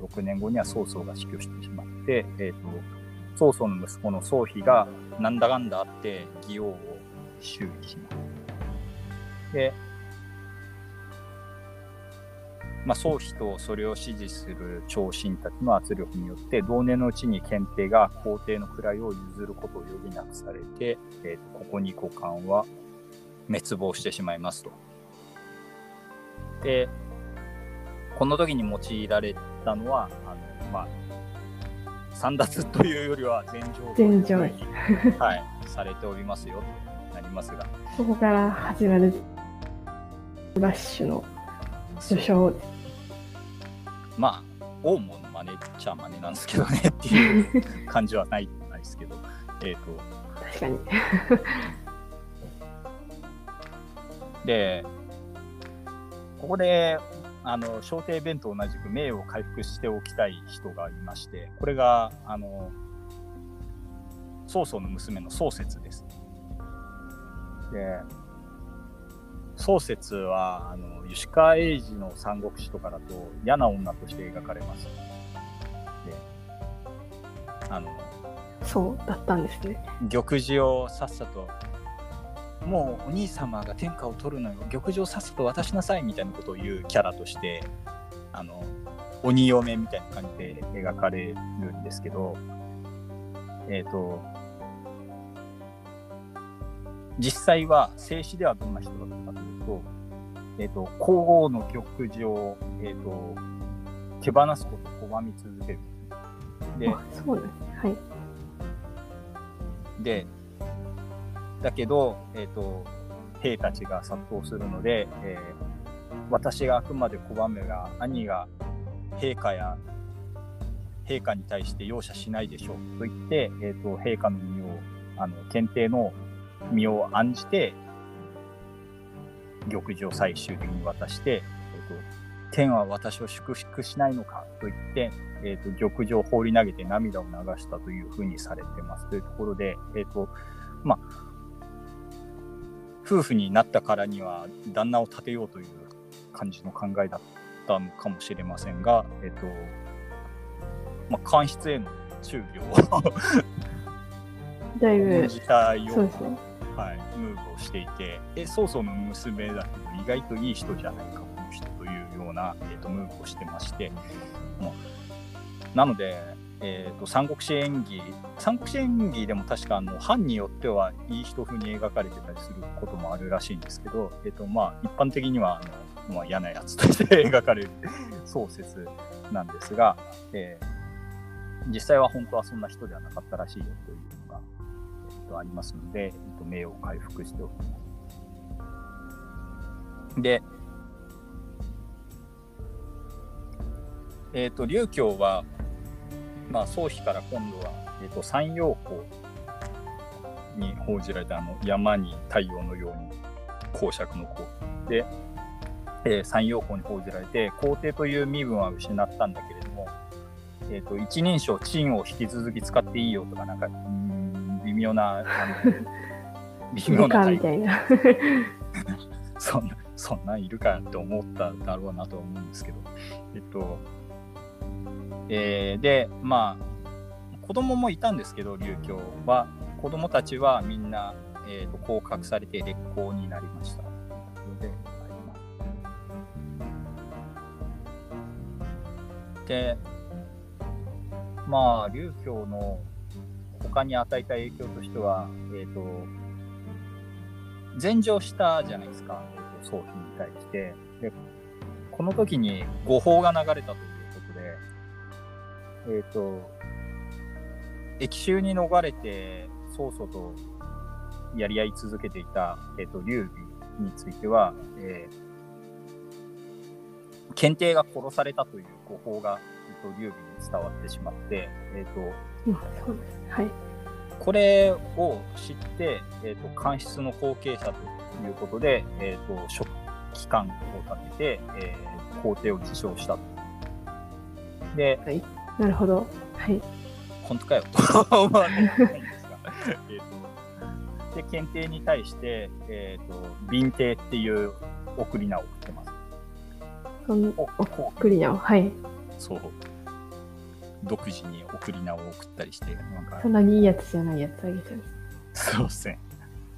S1: 6年後には曹操が死去してしまって、えーと、曹操の息子の宗妃がなんだかんだあって義王を修理しますで、まあ、宗妃とそれを支持する長身たちの圧力によって、同年のうちに検定が皇帝の位を譲ることを余儀なくされて、えー、とここに股間は滅亡してしまいますと。で、この時に用いられたのは、あのまあ、散奪というよりは前
S2: 情前情
S1: はい、されておりますよ。となりますが。
S2: そこから始まるラッシュの序章
S1: まあ大物の真似っちゃ真似なんですけどねっていう感じはないないですけど。えっ、と。
S2: 確かに。
S1: でここであの小帝弁と同じく名誉を回復しておきたい人がいましてこれがあの曹操の娘の宗節ですで宗節はあの吉川英治の三国志とかだと嫌な女として描かれます。であの
S2: そうだったんですね。
S1: 玉璽をさっさともうお兄様が天下を取るのよ玉璽をさっさと渡しなさいみたいなことを言うキャラとしてあの鬼嫁みたいな感じで描かれるんですけどえっ、ー、と実際は静止ではどんな人だったかというと、えっ、ー、と、皇后の玉璽を、えっ、ー、と、手放すことを拒み続ける。
S2: で、そうですはい。
S1: で、だけど、えっ、ー、と、兵たちが殺到するので、えー、私があくまで拒めが、兄が陛下や陛下に対して容赦しないでしょうと言って、えっ、ー、と、陛下の身を、あの、検定の身を案じて、玉璽を最終的に渡して、えーと、天は私を祝福しないのかと言って、えーと、玉璽を放り投げて涙を流したというふうにされてますというところで、えーとまあ、夫婦になったからには旦那を立てようという感じの考えだったのかもしれませんが、えーとまあ、官室への注意を
S2: だいぶ
S1: じたような。はい、ムーブをしていて、え、曹操の娘だけど、意外といい人じゃないか、この人というような、えーと、ムーブをしてまして、もうなので、えーと、三国志演技、三国志演技でも確かあの藩によってはいい人風に描かれてたりすることもあるらしいんですけど、えーとまあ、一般的にはあのまあ、嫌なやつとして描かれる 創説なんですが、えー、実際は本当はそんな人ではなかったらしいよというのが、えっと、ありますので、えっと、名誉を回復しております。で、えっ、ー、と、琉教は、まあ、宗妃から今度は、えっ、ー、と、山陽公に報じられたあの山に太陽のように公爵の子で、えー、山陽公に報じられて皇帝という身分は失ったんだけれども、えーと、一人称陳を引き続き使っていいよとかなんか微妙なあの
S2: 微妙なみたいな。
S1: そんなそんなんいるかって思っただろうなと思うんですけど。えっとえー、でまあ子供もいたんですけど琉球は子供たちはみんな、えーと、降格されて劣行になりました。で、まあ、琉教の他に与えた影響としては、え、ー、と、禅譲したじゃないですか、えー、と、に対して。で、この時に誤報が流れたと、えっ、ー、と、駅州に逃れて、曹操とやり合い続けていた、えっ、ー、と、劉備については、えー、検定が殺されたという誤報が、えーと、劉備に伝わってしまって、えっ、ー、と、
S2: はい、
S1: これを知って、えーと、官室の後継者ということで、えーと、職機関を立てて、えー、皇帝を自称したと。で、
S2: はい、なるほど。はい。
S1: 本当かよと思わないえとで検定に対して、えーと、便定っていう送り名を送ってます。
S2: その送り名をはい。
S1: そう。独自に送り名を送ったりして、
S2: なんか。そんなにいいやつじゃないやつあげちゃう。
S1: そうですね。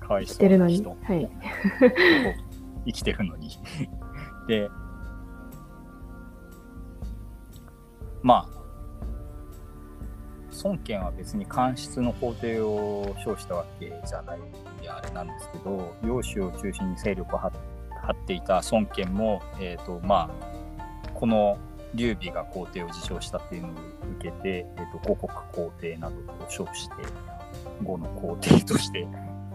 S1: かわい
S2: そうな人。はい。
S1: 生きてるのにで、まあ、孫権は別に官室の皇帝を称したわけじゃないであれなんですけど領主を中心に勢力を張っていた孫権も、えーとまあ、この劉備が皇帝を自称したっていうのを受けて、えーと、五国皇帝などと称して呉の皇帝として、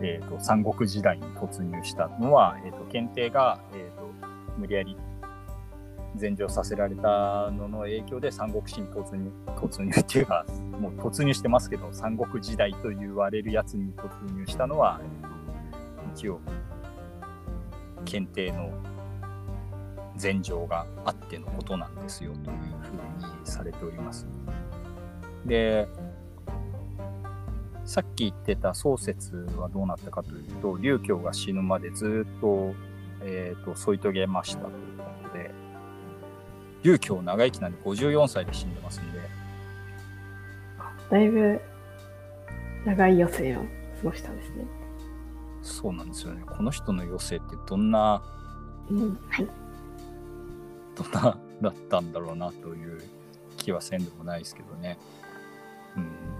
S1: えと、三国時代に突入したのは、えーと、検定が、えー、と無理やり禅譲させられたのの影響で三国志に突入突入っていうかもう突入してますけど三国時代と言われるやつに突入したのは一応検定の禅譲があってのことなんですよというふうにされております。でさっき言ってた宗説はどうなったかというと劉教が死ぬまでずっと,、えーと添い遂げましたということで劉教長生きなんで54歳で死んでますんで。
S2: だいぶ長い余生を過ごしたんですね。
S1: そうなんですよね。この人の余生ってどんな、
S2: うん、はい。
S1: どんなだったんだろうなという気はせんでもないですけどね。うん。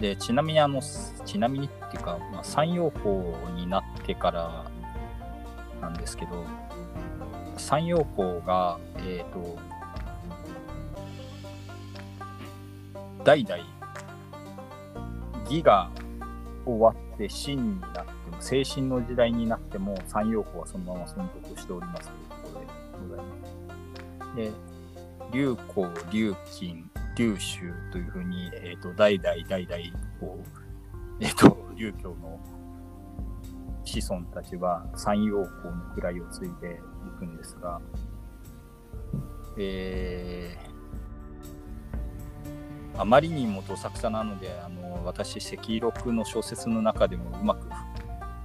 S1: でちなみにあのちなみにっていうか、まあ、山陽校になってからなんですけど山陽校がえっ、ー、と代々義が終わって真になっても精神の時代になっても山陽校はそのまま存続しておりますということでございます。で龍光龍金龍州というふうに、えーと、代々代々こう、えーと、と龍教の子孫たちは山陽公の位を継いでいくんですが、えー、あまりにもどさくさなのであの私赤録の小説の中でもうまく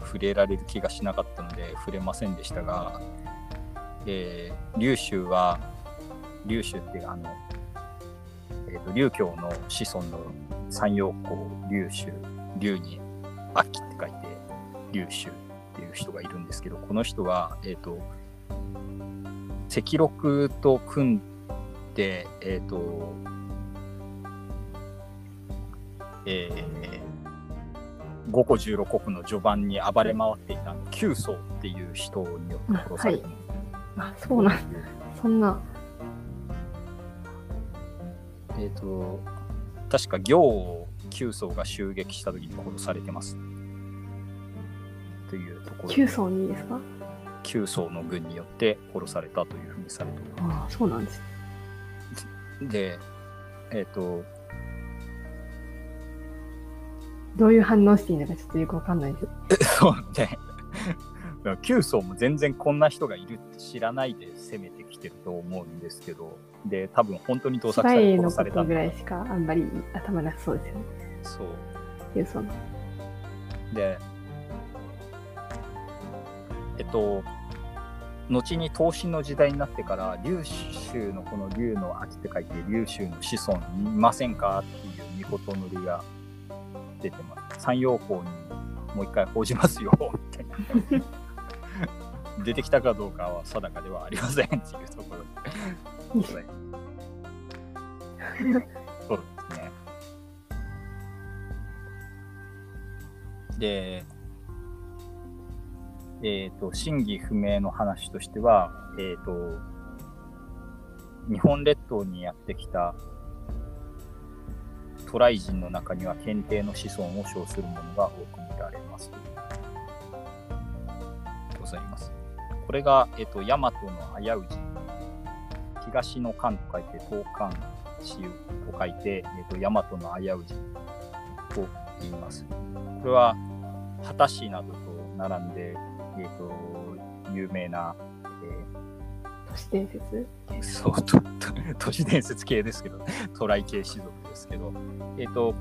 S1: 触れられる気がしなかったので触れませんでしたが、えー、劉州は劉州ってあの、えーと、劉教の子孫の山陽公劉州劉に秋って書いて龍州っていう人がいるんですけどこの人は、えーと、と録と組んで、えっ、ー、とえー、5個16国の序盤に暴れ回っていた九層っていう人によって殺されて、
S2: あそうなんそんな。
S1: えっ、ー、と確か行を九層が襲撃した時に殺されてます、ね、
S2: 9層にですか
S1: ？9層の軍によって殺されたというふうにされておりま
S2: す。あそうなんです、
S1: ね、で、えっ、ー、と、
S2: どういう反応していいのかちょっとよくわかんないです。
S1: そうね。9層も全然こんな人がいるって知らないで攻めてきてると思うんですけど、で、多分本当に盗作され殺された
S2: ぐらいしかあんまり頭なそうですよね。
S1: そう。
S2: 9層の。
S1: で、えっと、後に東晋の時代になってから、龍州のこの龍の秋って書いて、龍州の子孫いませんかっていう御事のりが出てます。山陽港にもう一回報じますよって。出てきたかどうかは定かではありませんっていうところで。そうですね。で、えっ、と、真偽不明の話としては、えっ、と、日本列島にやってきた渡来人の中には検定の子孫を称するものが多く見られます。ございます。これが、えっ、と、大和の危うじ。東の関と書いて、東関市と書いて、えっ、と、大和の危うじと言います。これは、秦氏などと並んで、えっ、と、有名な、え
S2: 都市伝説？
S1: ーそう、と、と都市伝説系ですけど、渡来系氏族ですけど、えっ、と、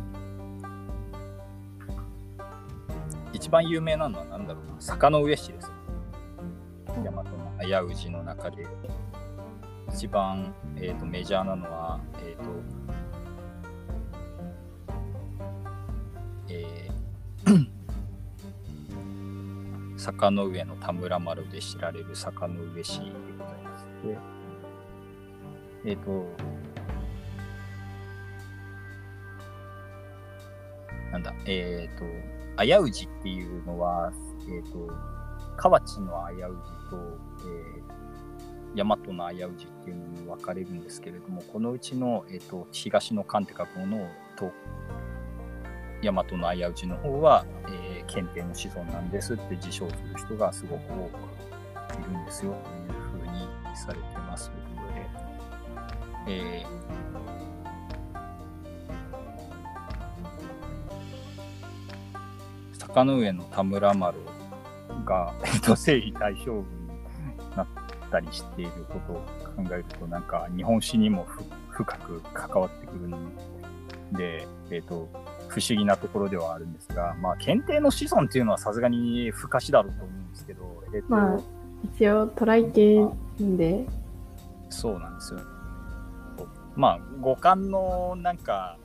S1: 一番有名なのは何だろうな、坂の上氏です。大和の危うじの中で、一番、えー、とメジャーなのは、えっ、と、えー坂の上の田村丸で知られる坂の上氏でございます。で、えっ、と、なんだ、えっ、と、危うじっていうのは、えっ、と、河内の危うじと、えー大和の危うじっていうのに分かれるんですけれども、このうちの、えっと東の関って書くものと、大和の危うじの方は、えー検定の子孫なんですって自称する人がすごく多くいるんですよというふうにされてますということで、えー坂の上の田村丸が、えっと、征夷大将軍になったりしていることを考えると、なんか日本史にもふ深く関わってくるんで、えっ、と、不思議なところではあるんですが、まあ、検定の子孫っていうのはさすがに不可視だろうと思うんですけど、えっ、と、
S2: まあ、一応トライ系で、
S1: そうなんですよ。まあ、五感のなんか、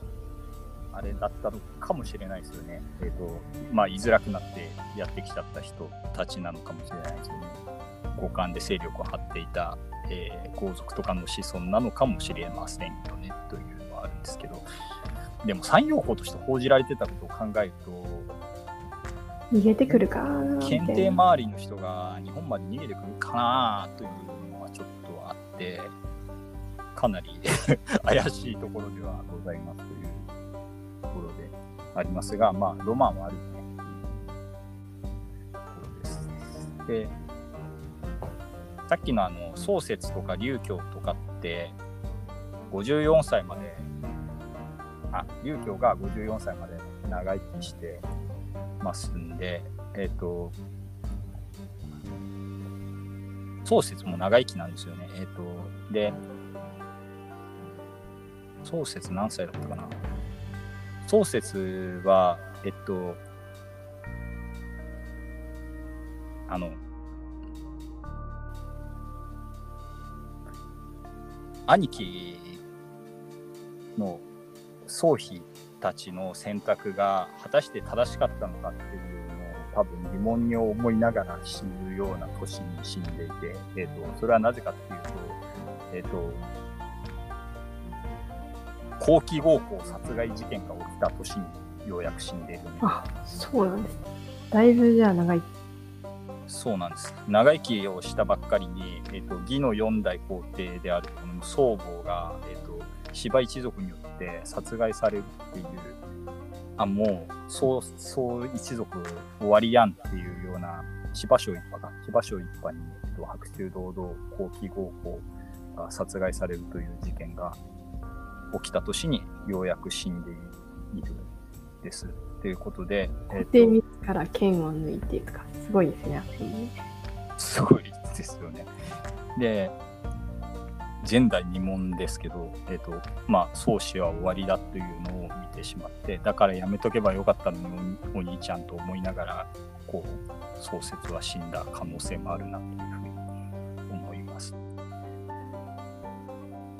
S1: あれだったのかもしれないですよね。えっ、と、まあ、居づらくなってやってきちゃった人たちなのかもしれないですよね。五感で勢力を張っていた、えー皇族とかの子孫なのかもしれませんよね、というのはあるんですけど、でも山陽法として報じられてたことを考えると、
S2: 逃げてくるか
S1: 検
S2: な
S1: 定周りの人が日本まで逃げてくるかなというのはちょっとあって、かなり 怪しいところではございますというところでありますが、まあ、ロマンはあるよねっていうところです。で、さっきのあの、宗節とか流教とかって、54歳まで、あ、流教が54歳まで長生きしてますんで、えっ、と、宗節も長生きなんですよね。えっ、と、で、宗節何歳だったかな宗節は、えっと、あの、兄貴の宗妃たちの選択が果たして正しかったのかっていうのを多分疑問に思いながら死ぬような年に死んでいて、えっとそれはなぜかっていうと、えっと後期暴行殺害事件が起きた年にようやく死んでいる
S2: あそうなんですだいぶじゃあ長い。
S1: そうなんです。長生きをしたばっかりに、えーと、義の四代皇帝であるこの宗坊が、えーと、芝一族によって殺害されるっていうあもうそうそう一族終わりやんっていうような芝生一派が芝生一派に、えーと、白昼堂々後期合法が殺害されるという事件が起きた年にようやく死んでいるです。ということで、
S2: えー、自ら剣を抜いていくか、すごいですね、
S1: すごいですよね。で、前代未聞ですけど、えーとまあ、創始は終わりだというのを見てしまって、だからやめとけばよかったのにお兄ちゃんと思いながら、こう、創設は死んだ可能性もあるなというふうに思います。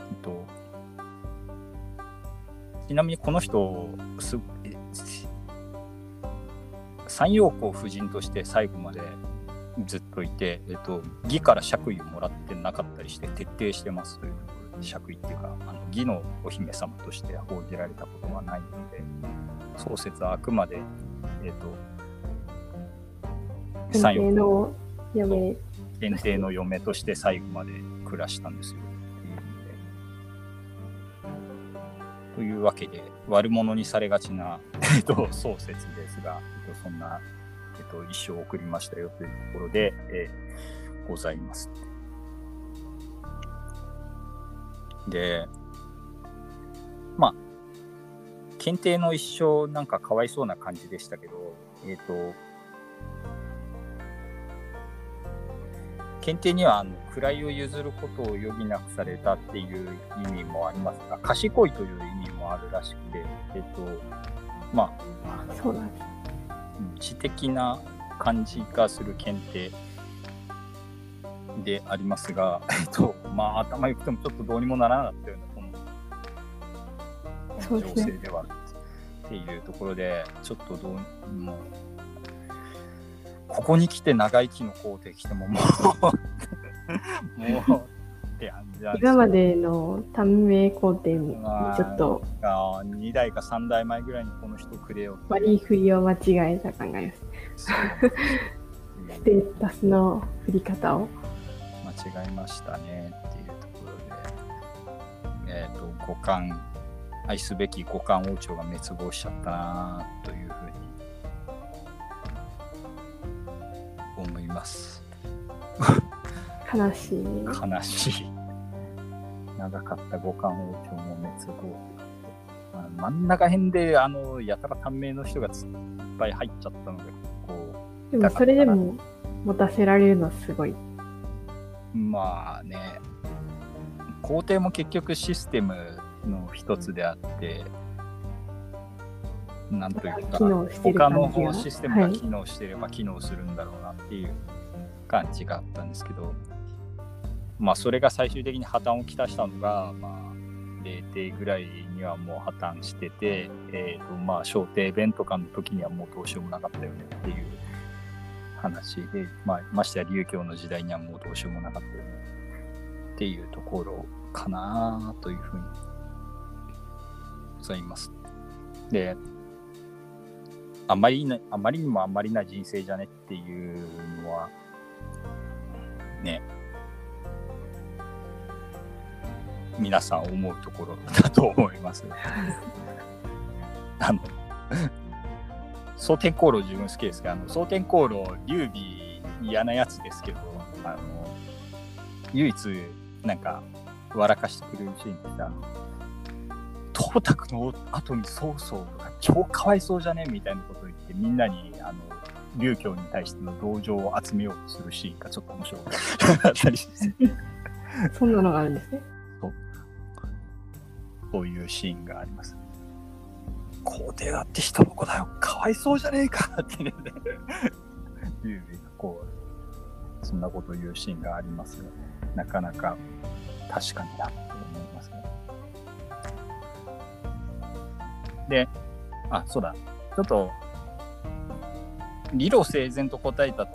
S1: えっと、ちなみにこの人す三陽光夫人として最後までずっといて、えっと、義から爵位をもらってなかったりして徹底してますという爵位っていうかあの義のお姫様として報じられたことはないので創設はあくまで、えっ
S2: と、三陽の嫁
S1: 限定の嫁として最後まで暮らしたんですよ。というわけで、悪者にされがちな、えっと、創設ですが、えっと、そんな、えっと、一生送りましたよというところで、えー、ございます。で、まあ、検定の一生なんかかわいそうな感じでしたけど、えっ、と、検定にはあの位を譲ることを余儀なくされたっていう意味もありますが、賢いという意味もあるらしくて、えっと、ま
S2: あ、そうなんです。
S1: 知的な感じがする検定でありますが、えっと、まあ、頭良くてもちょっとどうにもならなかったような、この情勢ではっていうところで、ちょっとどうもここに来て長生きの皇帝来てももう もうって感じ
S2: 今までの短命皇帝にちょっと、
S1: あ、2代か3代前ぐらいにこの人くれよ
S2: 割り振りを間違えた考えです。ステータスの振り方を。
S1: 間違えましたねっていうところで。えっ、ー、と五冠愛すべき五冠王朝が滅亡しちゃったなという思います。
S2: 悲しい。
S1: 悲しい。長かった五冠王朝も滅亡。真ん中辺で、あの、やたら短命の人がいっぱい入っちゃったので、こ
S2: う。でもそれでも持たせられるのはすごい。
S1: まあね、皇帝も結局システムの一つであって、なんというか、他のシステムが機能していれば機能するんだろうなっていう感じがあったんですけど、まあ、それが最終的に破綻をきたしたのが、まあ、0定ぐらいにはもう破綻してて、えーとまあ、小定弁とかの時にはもうどうしようもなかったよねっていう話で、まあ、ましてや琉球の時代にはもうどうしようもなかったよねっていうところかなというふうにございます。で、あまりなあまりにもあまりな人生じゃねっていうのは、ね、皆さん思うところだと思います。あの、蒼天航路自分好きですけど、蒼天航路、劉備嫌なやつですけど、あの、唯一なんか笑かしてくれるシーンってあの、董卓の後に曹操が超かわいそうじゃねみたいなことを言ってみんなにあの劉教に対しての同情を集めようとするシーンがちょっと面白かったりして
S2: そんなのがあるんですね。
S1: そういうシーンがあります。皇帝だって人の子だよ。かわいそうじゃねえかってね。劉備がこうそんなことを言うシーンがありますがなかなか確かになと思いますね。で、あ、そうだ。ちょっと、理路整然と答えた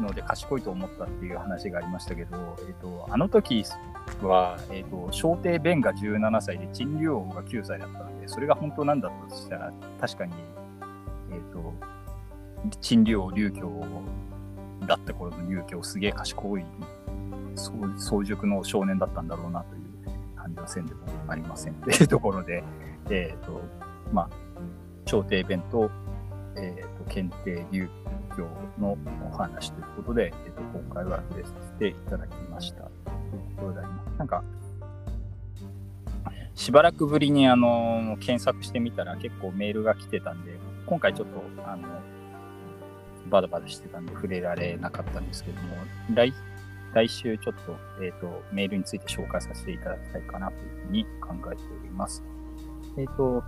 S1: ので賢いと思ったっていう話がありましたけど、えっ、ー、と、あの時は、え、ー、と、小帝弁が17歳で陳竜王が9歳だったので、それが本当なんだとしたら、確かにと、陳竜王竜教だった頃の竜教すげえ賢い早熟の少年だったんだろうなという感じはせんでもありません というところで、えっ、ー、と、まあ、朝廷弁と、え、ー、と、検定竜教のお話ということで、え、ー、と、今回は触れさせていただきました。いうところであります。なんか、しばらくぶりにあの検索してみたら結構メールが来てたんで、今回ちょっとあのバタバタしてたんで触れられなかったんですけども、来来週ちょっと,、えーと、メールについて紹介させていただきたいかなというふうに考えております。えっ、ー、と、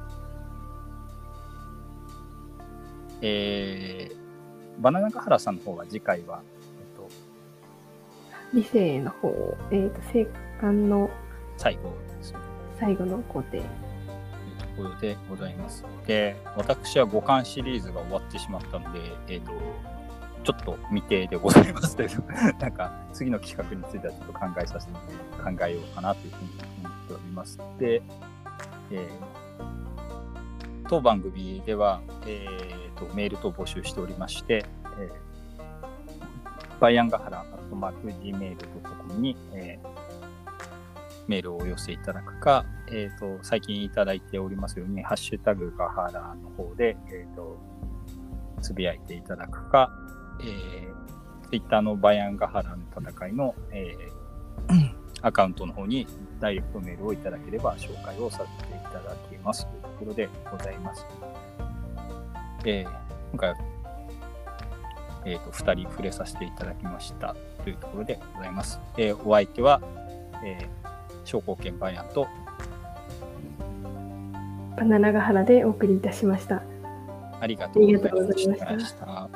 S1: えー、バナナカハラさんの方は次回は、
S2: 理性の方、え、ー、と、生還の
S1: 最後です
S2: ね。最後の工程。という
S1: ころでございます。で、私は五巻シリーズが終わってしまったので、えっ、ー、と、ちょっと未定でございますけど、なんか次の企画についてはちょっと考えさせて、考えようかなというふうに思っております。で、えー、当番組では、えーと、メール等募集しておりまして、えー、バイアンガハラアットマーク Gmail.com に、えーメールをお寄せいただくか、えーと、最近いただいておりますように、ハッシュタグガハラの方で、えーと、つぶやいていただくか、えー、ツイッターのバイアンガハラの戦いの、えー、アカウントの方にダイレクトメールをいただければ紹介をさせていただきますというところでございます。えー、今回は、えーと、2人触れさせていただきましたというところでございます。えー、お相手は、えー商工券バイアンと
S2: バナナガハラでお送りいたしました。
S1: ありがとうございました。